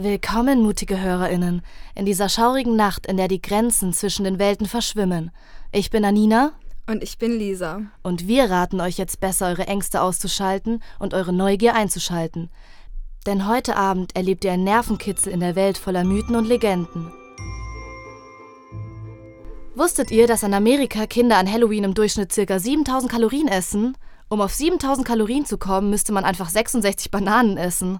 Willkommen, mutige HörerInnen, in dieser schaurigen Nacht, in der die Grenzen zwischen den Welten verschwimmen. Ich bin Anina. Und ich bin Lisa. Und wir raten euch jetzt besser, eure Ängste auszuschalten und eure Neugier einzuschalten. Denn heute Abend erlebt ihr einen Nervenkitzel in der Welt voller Mythen und Legenden. Wusstet ihr, dass in Amerika Kinder an Halloween im Durchschnitt ca. 7000 Kalorien essen? Um auf 7000 Kalorien zu kommen, müsste man einfach 66 Bananen essen.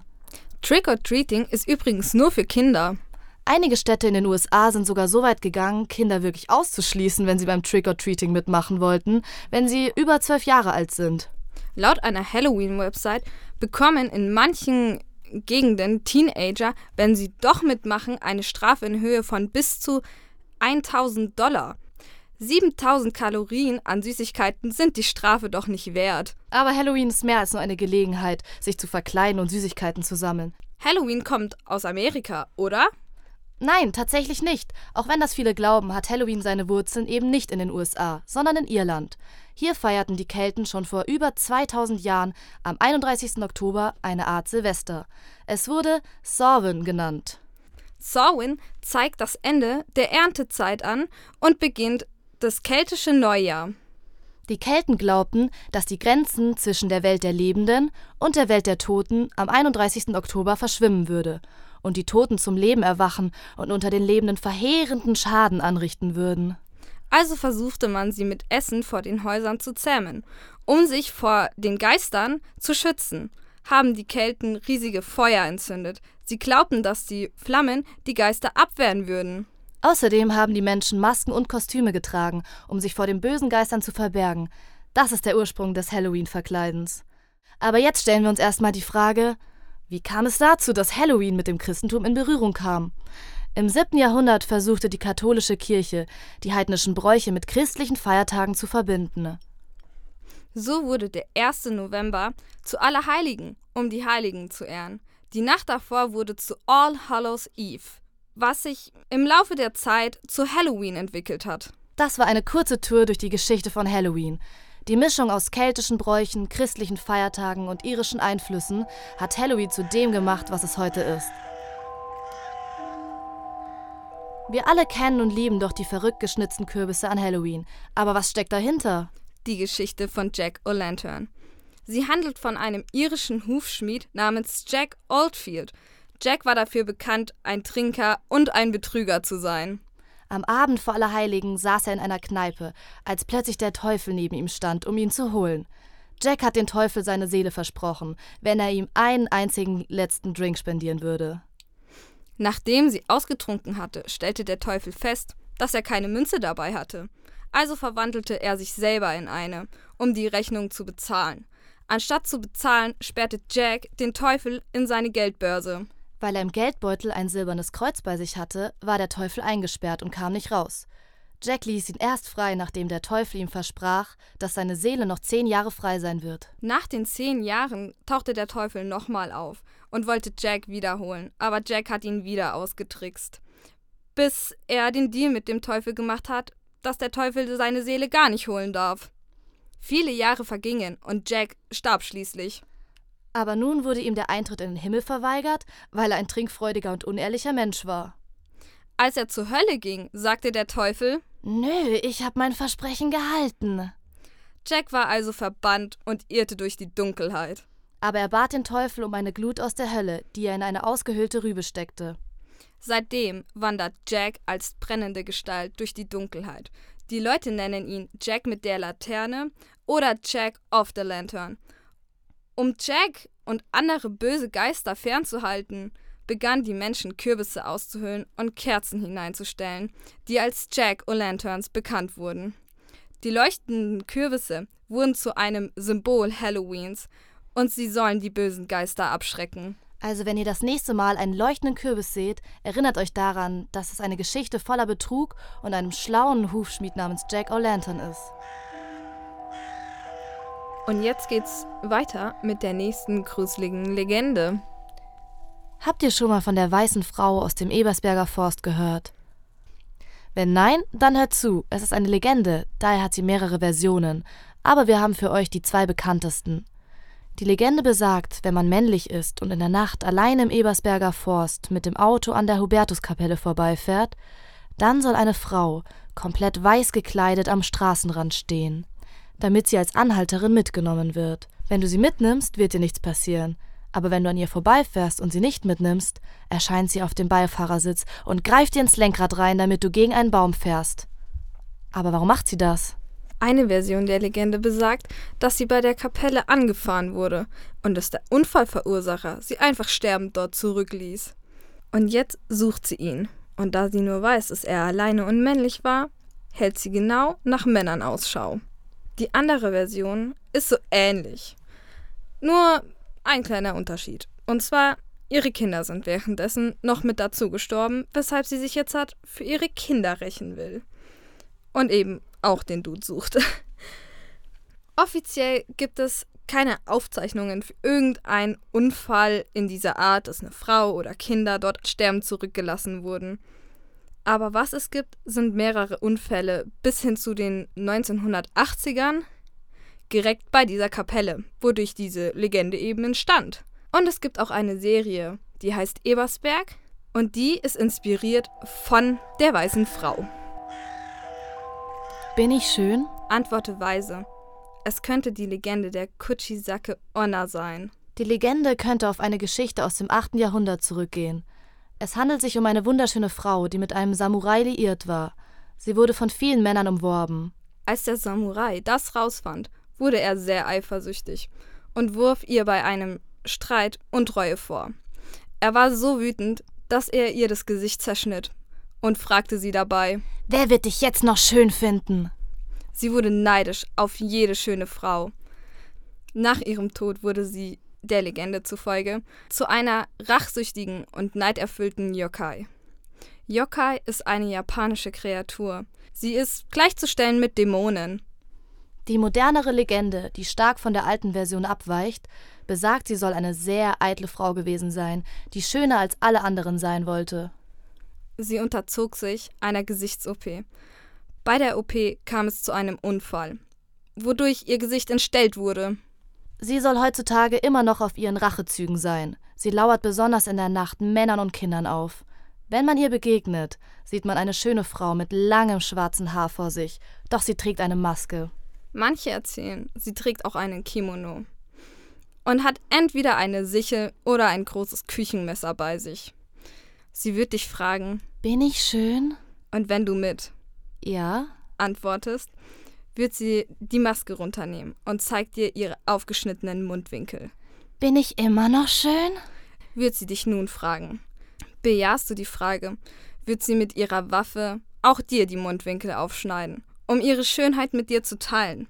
Trick or Treating ist übrigens nur für Kinder. Einige Städte in den USA sind sogar so weit gegangen, Kinder wirklich auszuschließen, wenn sie beim Trick or Treating mitmachen wollten, wenn sie über zwölf Jahre alt sind. Laut einer Halloween-Website bekommen in manchen Gegenden Teenager, wenn sie doch mitmachen, eine Strafe in Höhe von bis zu 1000 Dollar. 7000 Kalorien an Süßigkeiten sind die Strafe doch nicht wert. Aber Halloween ist mehr als nur eine Gelegenheit, sich zu verkleiden und Süßigkeiten zu sammeln. Halloween kommt aus Amerika, oder? Nein, tatsächlich nicht. Auch wenn das viele glauben, hat Halloween seine Wurzeln eben nicht in den USA, sondern in Irland. Hier feierten die Kelten schon vor über 2000 Jahren am 31. Oktober eine Art Silvester. Es wurde Samhain genannt. Samhain zeigt das Ende der Erntezeit an und beginnt das keltische Neujahr. Die Kelten glaubten, dass die Grenzen zwischen der Welt der Lebenden und der Welt der Toten am 31. Oktober verschwimmen würde und die Toten zum Leben erwachen und unter den Lebenden verheerenden Schaden anrichten würden. Also versuchte man sie mit Essen vor den Häusern zu zähmen. Um sich vor den Geistern zu schützen, haben die Kelten riesige Feuer entzündet. Sie glaubten, dass die Flammen die Geister abwehren würden. Außerdem haben die Menschen Masken und Kostüme getragen, um sich vor den bösen Geistern zu verbergen. Das ist der Ursprung des Halloween-Verkleidens. Aber jetzt stellen wir uns erstmal die Frage, wie kam es dazu, dass Halloween mit dem Christentum in Berührung kam? Im 7. Jahrhundert versuchte die katholische Kirche, die heidnischen Bräuche mit christlichen Feiertagen zu verbinden. So wurde der 1. November zu Allerheiligen, um die Heiligen zu ehren. Die Nacht davor wurde zu All Hallows Eve, was sich im Laufe der Zeit zu Halloween entwickelt hat. Das war eine kurze Tour durch die Geschichte von Halloween. Die Mischung aus keltischen Bräuchen, christlichen Feiertagen und irischen Einflüssen hat Halloween zu dem gemacht, was es heute ist. Wir alle kennen und lieben doch die verrückt geschnitzten Kürbisse an Halloween. Aber was steckt dahinter? Die Geschichte von Jack O'Lantern. Sie handelt von einem irischen Hufschmied namens Jack Oldfield, Jack war dafür bekannt, ein Trinker und ein Betrüger zu sein. Am Abend vor Allerheiligen saß er in einer Kneipe, als plötzlich der Teufel neben ihm stand, um ihn zu holen. Jack hat den Teufel seine Seele versprochen, wenn er ihm einen einzigen letzten Drink spendieren würde. Nachdem sie ausgetrunken hatte, stellte der Teufel fest, dass er keine Münze dabei hatte. Also verwandelte er sich selber in eine, um die Rechnung zu bezahlen. Anstatt zu bezahlen, sperrte Jack den Teufel in seine Geldbörse. Weil er im Geldbeutel ein silbernes Kreuz bei sich hatte, war der Teufel eingesperrt und kam nicht raus. Jack ließ ihn erst frei, nachdem der Teufel ihm versprach, dass seine Seele noch zehn Jahre frei sein wird. Nach den zehn Jahren tauchte der Teufel nochmal auf und wollte Jack wiederholen, aber Jack hat ihn wieder ausgetrickst. Bis er den Deal mit dem Teufel gemacht hat, dass der Teufel seine Seele gar nicht holen darf. Viele Jahre vergingen und Jack starb schließlich. Aber nun wurde ihm der Eintritt in den Himmel verweigert, weil er ein trinkfreudiger und unehrlicher Mensch war. Als er zur Hölle ging, sagte der Teufel: Nö, ich hab mein Versprechen gehalten. Jack war also verbannt und irrte durch die Dunkelheit. Aber er bat den Teufel um eine Glut aus der Hölle, die er in eine ausgehöhlte Rübe steckte. Seitdem wandert Jack als brennende Gestalt durch die Dunkelheit. Die Leute nennen ihn Jack mit der Laterne oder Jack of the Lantern. Um Jack und andere böse Geister fernzuhalten, begannen die Menschen Kürbisse auszuhöhlen und Kerzen hineinzustellen, die als Jack O'Lanterns bekannt wurden. Die leuchtenden Kürbisse wurden zu einem Symbol Halloweens und sie sollen die bösen Geister abschrecken. Also wenn ihr das nächste Mal einen leuchtenden Kürbis seht, erinnert euch daran, dass es eine Geschichte voller Betrug und einem schlauen Hufschmied namens Jack O'Lantern ist. Und jetzt geht's weiter mit der nächsten gruseligen Legende. Habt ihr schon mal von der weißen Frau aus dem Ebersberger Forst gehört? Wenn nein, dann hört zu. Es ist eine Legende, daher hat sie mehrere Versionen, aber wir haben für euch die zwei bekanntesten. Die Legende besagt, wenn man männlich ist und in der Nacht allein im Ebersberger Forst mit dem Auto an der Hubertuskapelle vorbeifährt, dann soll eine Frau, komplett weiß gekleidet, am Straßenrand stehen, damit sie als Anhalterin mitgenommen wird. Wenn du sie mitnimmst, wird dir nichts passieren. Aber wenn du an ihr vorbeifährst und sie nicht mitnimmst, erscheint sie auf dem Beifahrersitz und greift dir ins Lenkrad rein, damit du gegen einen Baum fährst. Aber warum macht sie das? Eine Version der Legende besagt, dass sie bei der Kapelle angefahren wurde und dass der Unfallverursacher sie einfach sterbend dort zurückließ. Und jetzt sucht sie ihn. Und da sie nur weiß, dass er alleine und männlich war, hält sie genau nach Männern Ausschau. Die andere Version ist so ähnlich. Nur ein kleiner Unterschied. Und zwar, ihre Kinder sind währenddessen noch mit dazu gestorben, weshalb sie sich jetzt hat für ihre Kinder rächen will. Und eben auch den Dude sucht. Offiziell gibt es keine Aufzeichnungen für irgendeinen Unfall in dieser Art, dass eine Frau oder Kinder dort sterben zurückgelassen wurden. Aber was es gibt, sind mehrere Unfälle bis hin zu den 1980ern direkt bei dieser Kapelle, wodurch diese Legende eben entstand. Und es gibt auch eine Serie, die heißt Ebersberg und die ist inspiriert von der weißen Frau. Bin ich schön? Antworte weise. Es könnte die Legende der Kuchisake Onna sein. Die Legende könnte auf eine Geschichte aus dem 8. Jahrhundert zurückgehen. Es handelt sich um eine wunderschöne Frau, die mit einem Samurai liiert war. Sie wurde von vielen Männern umworben. Als der Samurai das rausfand, wurde er sehr eifersüchtig und wurf ihr bei einem Streit Untreue vor. Er war so wütend, dass er ihr das Gesicht zerschnitt und fragte sie dabei: Wer wird dich jetzt noch schön finden? Sie wurde neidisch auf jede schöne Frau. Nach ihrem Tod wurde sie, der Legende zufolge, zu einer rachsüchtigen und neiderfüllten Yokai. Yokai ist eine japanische Kreatur. Sie ist gleichzustellen mit Dämonen. Die modernere Legende, die stark von der alten Version abweicht, besagt, sie soll eine sehr eitle Frau gewesen sein, die schöner als alle anderen sein wollte. Sie unterzog sich einer Gesichts-OP. Bei der OP kam es zu einem Unfall, wodurch ihr Gesicht entstellt wurde. Sie soll heutzutage immer noch auf ihren Rachezügen sein. Sie lauert besonders in der Nacht Männern und Kindern auf. Wenn man ihr begegnet, sieht man eine schöne Frau mit langem schwarzen Haar vor sich, doch sie trägt eine Maske. Manche erzählen, sie trägt auch einen Kimono und hat entweder eine Sichel oder ein großes Küchenmesser bei sich. Sie wird dich fragen: Bin ich schön? Und wenn du mit Ja antwortest, wird sie die Maske runternehmen und zeigt dir ihre aufgeschnittenen Mundwinkel. Bin ich immer noch schön? Wird sie dich nun fragen. Bejahst du die Frage, wird sie mit ihrer Waffe auch dir die Mundwinkel aufschneiden, um ihre Schönheit mit dir zu teilen.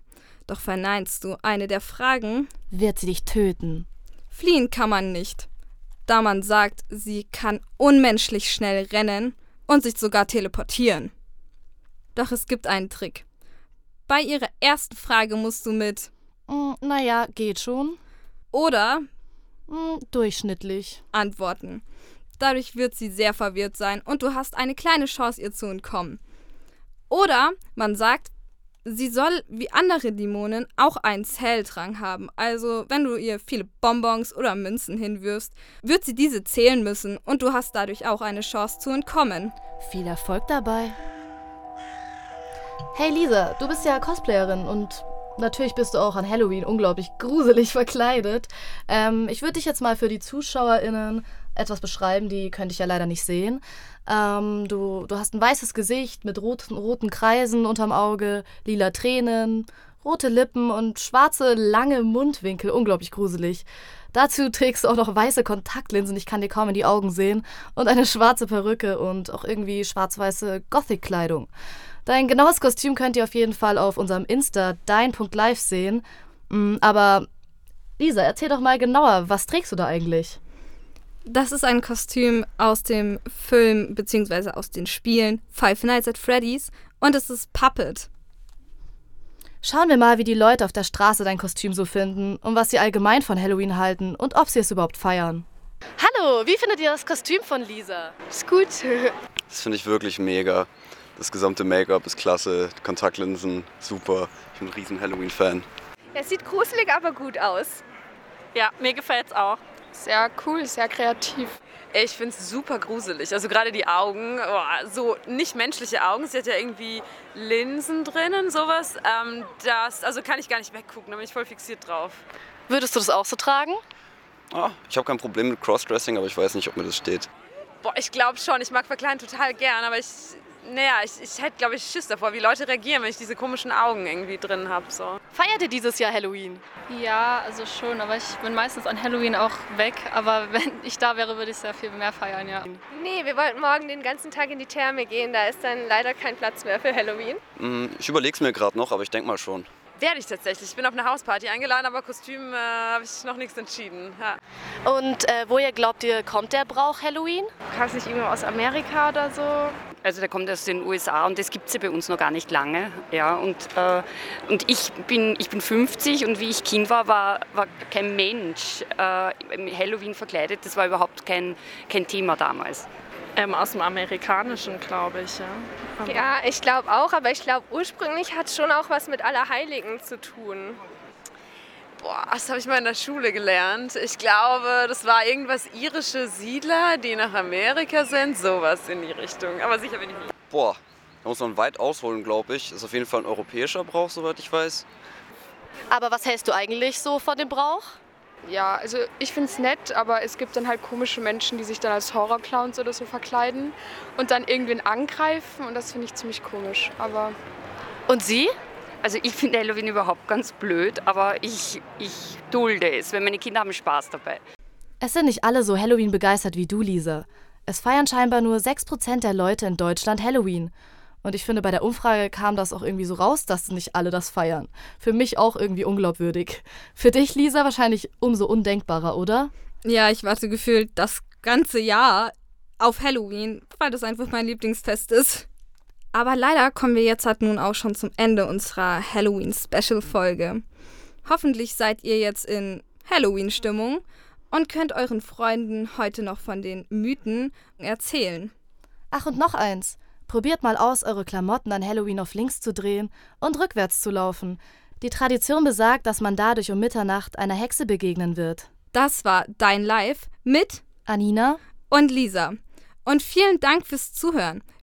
Doch verneinst du eine der Fragen, Wird sie dich töten? fliehen kann man nicht da man sagt, sie kann unmenschlich schnell rennen und sich sogar teleportieren. Doch es gibt einen Trick. Bei ihrer ersten Frage musst du mit mm, Naja, geht schon. Oder mm, durchschnittlich antworten. Dadurch wird sie sehr verwirrt sein und du hast eine kleine Chance, ihr zu entkommen. Oder man sagt, sie soll wie andere Dämonen auch einen Zähldrang haben. Also, wenn du ihr viele Bonbons oder Münzen hinwirfst, wird sie diese zählen müssen und du hast dadurch auch eine Chance zu entkommen. Viel Erfolg dabei. Hey Lisa, du bist ja Cosplayerin und natürlich bist du auch an Halloween unglaublich gruselig verkleidet. Ähm, ich würde dich jetzt mal für die ZuschauerInnen etwas beschreiben, die könnte ich ja leider nicht sehen. Ähm, du, du hast ein weißes Gesicht mit roten, roten Kreisen unterm Auge, lila Tränen, rote Lippen und schwarze, lange Mundwinkel. Unglaublich gruselig. Dazu trägst du auch noch weiße Kontaktlinsen, ich kann dir kaum in die Augen sehen, und eine schwarze Perücke und auch irgendwie schwarz-weiße Gothic-Kleidung. Dein genaues Kostüm könnt ihr auf jeden Fall auf unserem Insta dein.live sehen. Mm, aber Lisa, erzähl doch mal genauer, was trägst du da eigentlich? Das ist ein Kostüm aus dem Film bzw. aus den Spielen Five Nights at Freddy's und es ist Puppet. Schauen wir mal, wie die Leute auf der Straße dein Kostüm so finden und was sie allgemein von Halloween halten und ob sie es überhaupt feiern. Hallo, wie findet ihr das Kostüm von Lisa? Ist gut. Das finde ich wirklich mega. Das gesamte Make-up ist klasse, Kontaktlinsen super. Ich bin ein riesen Halloween-Fan. Er sieht gruselig, aber gut aus. Ja, mir gefällt es auch. Sehr cool, sehr kreativ. Ich finde es super gruselig. Also gerade die Augen, oh, so nicht menschliche Augen. Sie hat ja irgendwie Linsen drinnen, sowas. Ähm, das, also kann ich gar nicht weggucken, da bin ich voll fixiert drauf. Würdest du das auch so tragen? Ah, ich habe kein Problem mit Crossdressing, aber ich weiß nicht, ob mir das steht. Boah, ich glaube schon. Ich mag verkleiden total gern, aber ich, naja, ich, ich hätte, glaube ich, Schiss davor, wie Leute reagieren, wenn ich diese komischen Augen irgendwie drin habe. So. Feiert ihr dieses Jahr Halloween? Ja, also schon, aber ich bin meistens an Halloween auch weg. Aber wenn ich da wäre, würde ich sehr viel mehr feiern, ja. Nee, wir wollten morgen den ganzen Tag in die Therme gehen. Da ist dann leider kein Platz mehr für Halloween. Hm, Ich überlege es mir gerade noch, aber ich denke mal schon. Werde ich tatsächlich. Ich bin auf eine Hausparty eingeladen, aber Kostüm äh, habe ich noch nichts entschieden. Ja. Und äh, woher glaubt ihr, kommt der Brauch Halloween? Kam es nicht irgendwo aus Amerika oder so? Also der kommt aus den USA und das gibt es ja bei uns noch gar nicht lange. Ja, und, äh, und ich, bin, ich bin 50 und wie ich Kind war, war, war kein Mensch äh, im Halloween verkleidet. Das war überhaupt kein, kein Thema damals. Ähm, aus dem Amerikanischen, glaube ich. Ja. Aber Ja, ich glaube auch, aber ich glaube ursprünglich hat schon auch was mit Allerheiligen zu tun. Boah, das habe ich mal in der Schule gelernt. Ich glaube, das war irgendwas irische Siedler, die nach Amerika sind. Sowas in die Richtung. Aber sicher bin ich nicht. Boah, da muss man weit ausholen, glaube ich. Ist auf jeden Fall ein europäischer Brauch, soweit ich weiß. Aber was hältst du eigentlich so von dem Brauch? Ja, also ich finde es nett, aber es gibt dann halt komische Menschen, die sich dann als Horrorclowns oder so verkleiden und dann irgendwen angreifen und das finde ich ziemlich komisch. Aber Und sie? Also ich finde Halloween überhaupt ganz blöd, aber ich, ich dulde es, weil meine Kinder haben Spaß dabei. Es sind nicht alle so Halloween begeistert wie du, Lisa. Es feiern scheinbar nur 6% der Leute in Deutschland Halloween. Und ich finde, bei der Umfrage kam das auch irgendwie so raus, dass nicht alle das feiern. Für mich auch irgendwie unglaubwürdig. Für dich, Lisa, wahrscheinlich umso undenkbarer, oder? Ja, ich warte gefühlt das ganze Jahr auf Halloween, weil das einfach mein Lieblingsfest ist. Aber leider kommen wir jetzt halt nun auch schon zum Ende unserer Halloween-Special-Folge. Hoffentlich seid ihr jetzt in Halloween-Stimmung und könnt euren Freunden heute noch von den Mythen erzählen. Ach, und noch eins. Probiert mal aus, eure Klamotten an Halloween auf links zu drehen und rückwärts zu laufen. Die Tradition besagt, dass man dadurch um Mitternacht einer Hexe begegnen wird. Das war Dein Live mit Anina? und Lisa. Und vielen Dank fürs Zuhören.